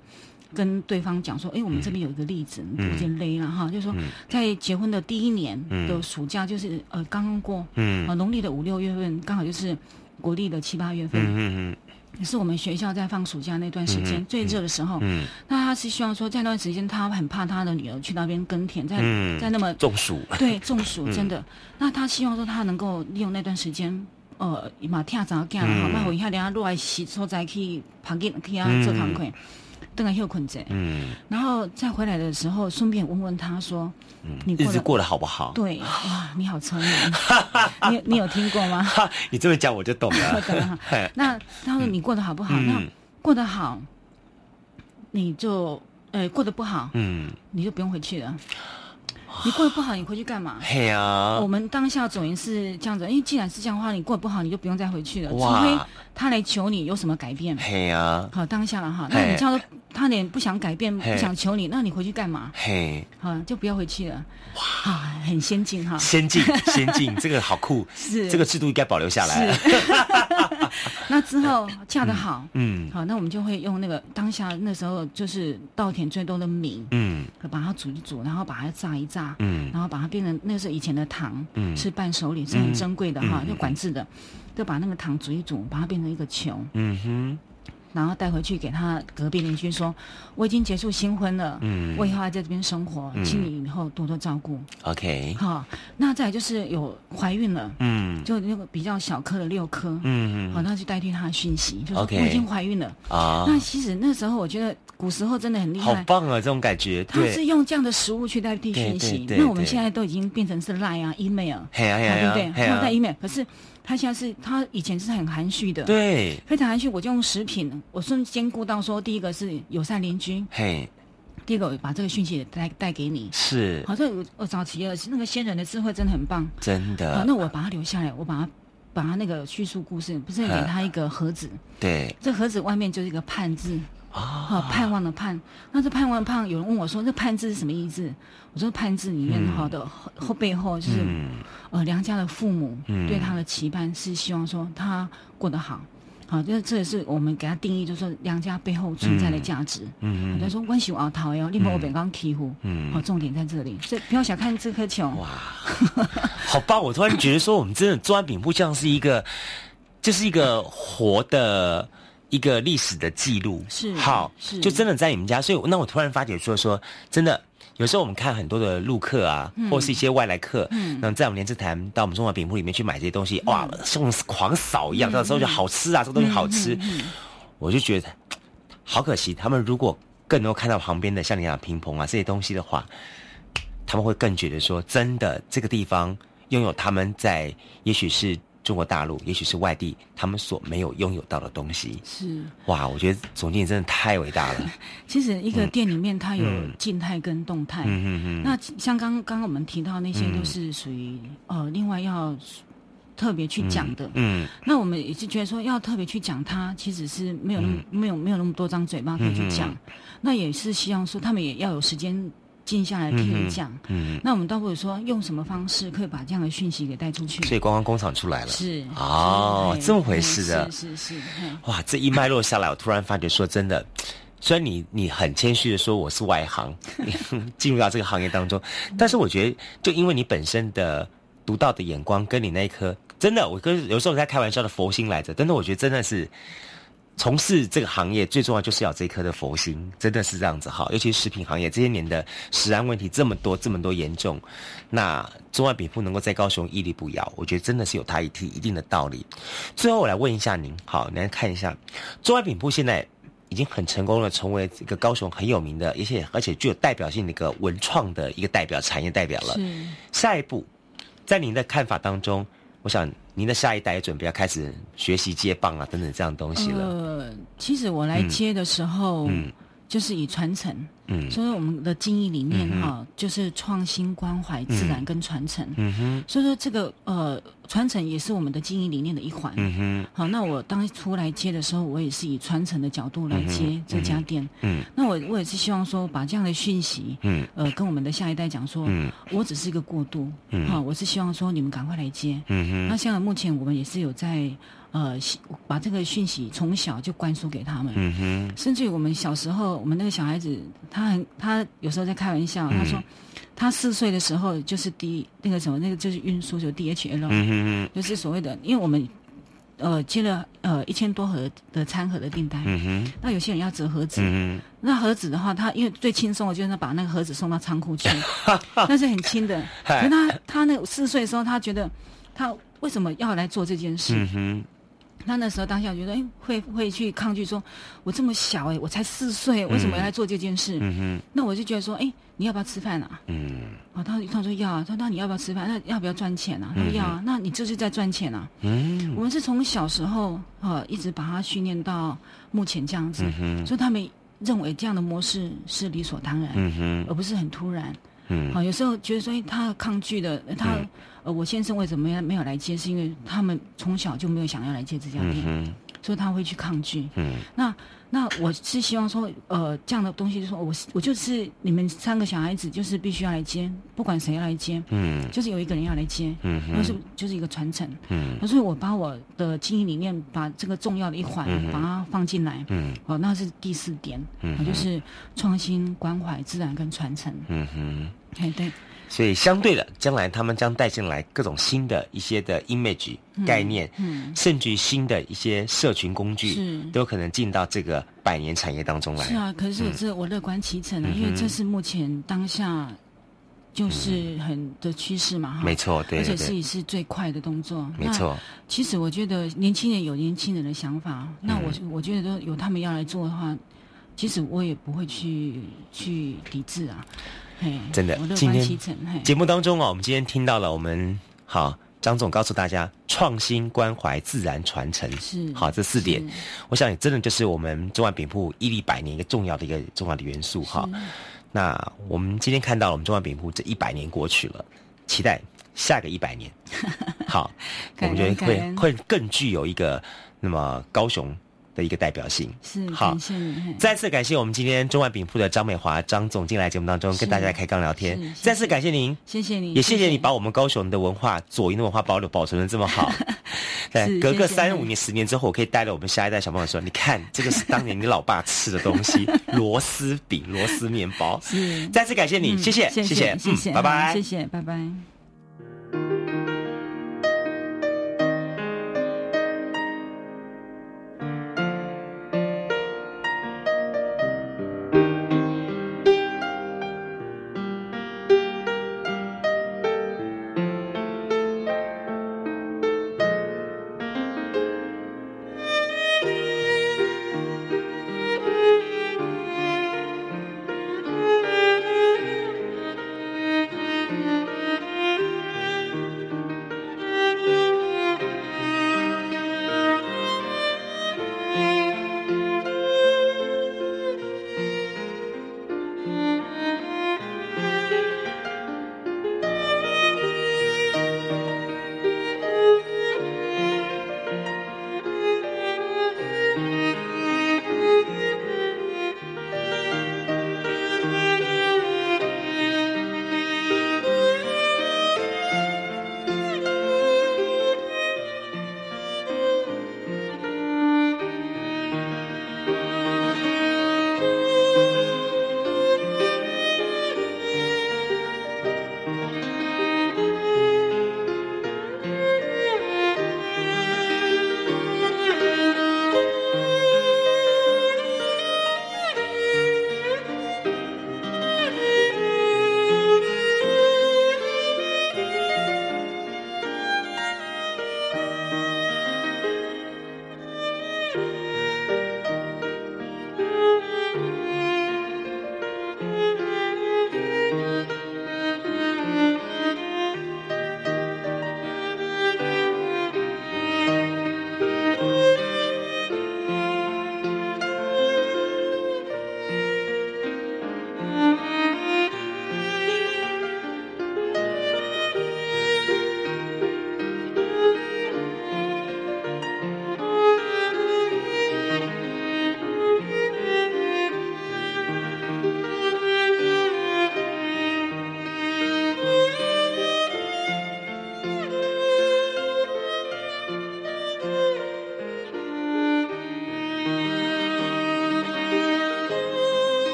跟对方讲说，哎，我们这边有一个例子，嗯。有点勒了哈，就是说嗯。在结婚的第一年嗯。的暑假，就是呃刚刚过，嗯。呃农历的五六月份，刚好就是国历的七八月份，嗯嗯也是我们学校在放暑假那段时间、嗯最热的时候。嗯。那他是希望说，在那段时间，他很怕他的女儿去那边耕田，在、嗯，在那么中暑，对中暑，嗯。真的。那他希望说，他能够利用那段时间，呃，嘛听早干嗯。好，那我一下等下落来洗所在去旁边去啊做工课，等下休困者，嗯然后再回来的时候，顺便问问他说，嗯，你过得日子过得好不好？对，哇，你好聪明，你 你有听过吗？你这么讲我就懂了。那他说你过得好不好？那嗯过得好，你就呃过得不好，嗯，你就不用回去了。你过得不好，你回去干嘛？嘿呀我，们当下总言是这样子，因为既然是这样的话，你过得不好，你就不用再回去了，除非他来求你有什么改变。嘿呀，好，当下了哈，那你叫他他连不想改变，不想求你，那你回去干嘛？嘿，好，就不要回去了。哇，很先进哈。先进 先进，这个好酷，是这个制度应该保留下来。是，那之后嫁得好，嗯好，那我们就会用那个当下那时候就是稻田最多的米，嗯。把它煮一煮，然后把它炸一炸，嗯。然后把它变成那是以前的糖，嗯。是伴手礼，是很珍贵的哈，嗯就管制的，就把那个糖煮一煮，把它变成一个球，嗯哼，然后带回去给他隔壁邻居说，我已经结束新婚了，嗯。我以后还在这边生活，嗯。请你以后多多照顾。，OK，好，那再来就是有怀孕了，嗯。就那个比较小颗的六颗，嗯好，那就代替他的讯息，就说我已经怀孕了。啊，那其实那时候我觉得古时候真的很厉害，好棒啊，这种感觉，他是，用这样的食物去代替讯息。对对对那我们对现在都已经变成是 Line 啊、email，嘿对不对？呀嘿呀或者在，email，可是他现在是他以前是很含蓄的，，对，非常含蓄。我就用食品，我顺兼顾到说，第一个是友善邻居，嘿，第二个我把这个讯息也带带给你。是好，这我我早期的那个先人的智慧真的很棒。真的，那我把它留下来，我把它把它那个叙述故事，不是给他一个盒子，对这盒子外面就是一个判字。啊，啊，盼望的盼，那这盼望的盼，有人问我说，这盼字是什么意思？我说盼字里面嗯。好的后后背后就是、嗯。呃梁家的父母嗯。对他的期盼是希望说他过得好，好，这这也是我们给他定义，就是说梁家背后存在的价值。嗯。他说关系熬桃哟，另外我本刚提壶，嗯。好，重点在这里，所以不要小看这颗球。哇，好棒！我突然觉得说，我们真的中安饼铺像是一个，就是一个活的一个历史的记录。是好，是就真的在你们家，所以那我突然发觉说说，真的。有时候我们看很多的陆客啊，或是一些外来客，嗯那在我们莲池潭到我们中华饼铺里面去买这些东西，哇，像狂扫一样，到时候就好吃啊，这个东西好吃，嗯我就觉得好可惜。他们如果更能够看到旁边的像你讲的平棚啊这些东西的话，他们会更觉得说，真的这个地方拥有他们在也许是中国大陆，也许是外地，他们所没有拥有到的东西。是，哇，我觉得总经理真的太伟大了。其实一个店里面它有嗯。静态跟动态，嗯嗯嗯，那像刚刚刚我们提到那些都是属于、呃，另外要特别去讲的。嗯那我们也是觉得说，要特别去讲它，其实是没有那么、没有没有那么多张嘴巴可以去讲。嗯。那也是希望说，他们也要有时间静下来听你讲。嗯，那我们倒不如说，用什么方式可以把这样的讯息给带出去？所以观光工厂出来了。是哦是这么回事的是是是，哇，这一脉络下来，我突然发觉说，真的，虽然你你很谦虚的说我是外行，进入到这个行业当中，但是我觉得，就因为你本身的独到的眼光，跟你那一颗真的，我跟有时候我在开玩笑的佛心来着，真的，我觉得真的是。从事这个行业最重要就是要有这一颗的佛心，真的是这样子哈。尤其是食品行业这些年的食安问题这么多这么多严重，那中外饼铺能够在高雄屹立不摇，我觉得真的是有它一定一定的道理。最后我来问一下您，好，来看一下中外饼铺现在已经很成功的成为一个高雄很有名的，而且而且具有代表性的一个文创的一个代表产业代表了。下一步，在您的看法当中，我想您的下一代也准备要开始学习接棒啊等等这样东西了。呃，其实我来接的时候，嗯就是以传承，嗯。所以我们的经营理念哈、就是创新、关怀、自然跟传承。嗯哼，所以说这个呃传承也是我们的经营理念的一环。嗯哼，好，那我当初来接的时候，我也是以传承的角度来接这家店。嗯那我我也是希望说，把这样的讯息，嗯。呃，跟我们的下一代讲说，嗯。我只是一个过渡，嗯。好，我是希望说你们赶快来接。嗯哼，那像目前我们也是有在呃把这个讯息从小就灌输给他们。嗯哼，甚至于我们小时候，我们那个小孩子，他很他有时候在开玩笑，嗯。他说他四岁的时候就是 D 那个什么那个就是运输就 DHL，、嗯哼就是所谓的，因为我们呃接了呃一千多盒的餐盒的订单，嗯哼，那有些人要折盒子，嗯那盒子的话，他因为最轻松的就是把那个盒子送到仓库去，那是很轻的。他他那个四岁的时候，他觉得他为什么要来做这件事？嗯哼，他那时候当下觉得，哎，会会去抗拒说，我这么小哎、我才四岁，为什么要来做这件事？嗯哼，那我就觉得说，哎，你要不要吃饭啊？嗯哦，他他说要啊，他说那你要不要吃饭？那要不要赚钱啊？他说要啊，那你就是在赚钱啊。嗯我们是从小时候呃一直把他训练到目前这样子，嗯所以他们认为这样的模式是理所当然，嗯哼而不是很突然。嗯好、有时候觉得说，哎，他抗拒的，呃他、嗯呃，我先生为什么没有来接？是因为他们从小就没有想要来接这家店，嗯所以他会去抗拒。嗯那那我是希望说，呃，这样的东西就是说我我就是你们三个小孩子，就是必须要来接，不管谁要来接，嗯就是有一个人要来接，嗯哼那是就是一个传承。嗯所以我把我的经营理念，把这个重要的一环嗯把它放进来。嗯哦，那是第四点，嗯就是创新、关怀、自然跟传承。嗯哼。哎，对，所以相对的，将来他们将带进来各种新的一些的 image 嗯概念，嗯甚至于新的一些社群工具，是都可能进到这个百年产业当中来。是啊，可是嗯这我乐观其成啊，嗯因为这是目前当下就是很的趋势嘛，哈。没错对而且是也是最快的动作。没错。其实我觉得年轻人有年轻人的想法，那我嗯我觉得都有他们要来做的话，其实我也不会去去抵制啊。嘿，真的，今天节目当中啊，我们今天听到了我们好张总告诉大家创新、关怀、自然传承，是好这四点，我想也真的就是我们中万饼铺屹立百年一个重要的一个重要的元素哈。那我们今天看到了我们中万饼铺这一百年过去了，期待下个一百年，好，我们觉得会会更具有一个那么高雄的一个代表性。是好。再次感谢我们今天中外饼铺的张美华张总进来节目当中跟大家开杠聊天，再次感谢您，谢谢您，也谢谢你把我们高雄的文化、左营的文化保留保存的这么好。对，是隔个三五年、十年之后，我可以带着我们下一代小朋友说：“你看，这个是当年你老爸吃的东西——螺丝饼、螺丝面包。”是再次感谢你，嗯谢谢，谢谢谢，谢谢，嗯，拜拜谢。谢，拜拜。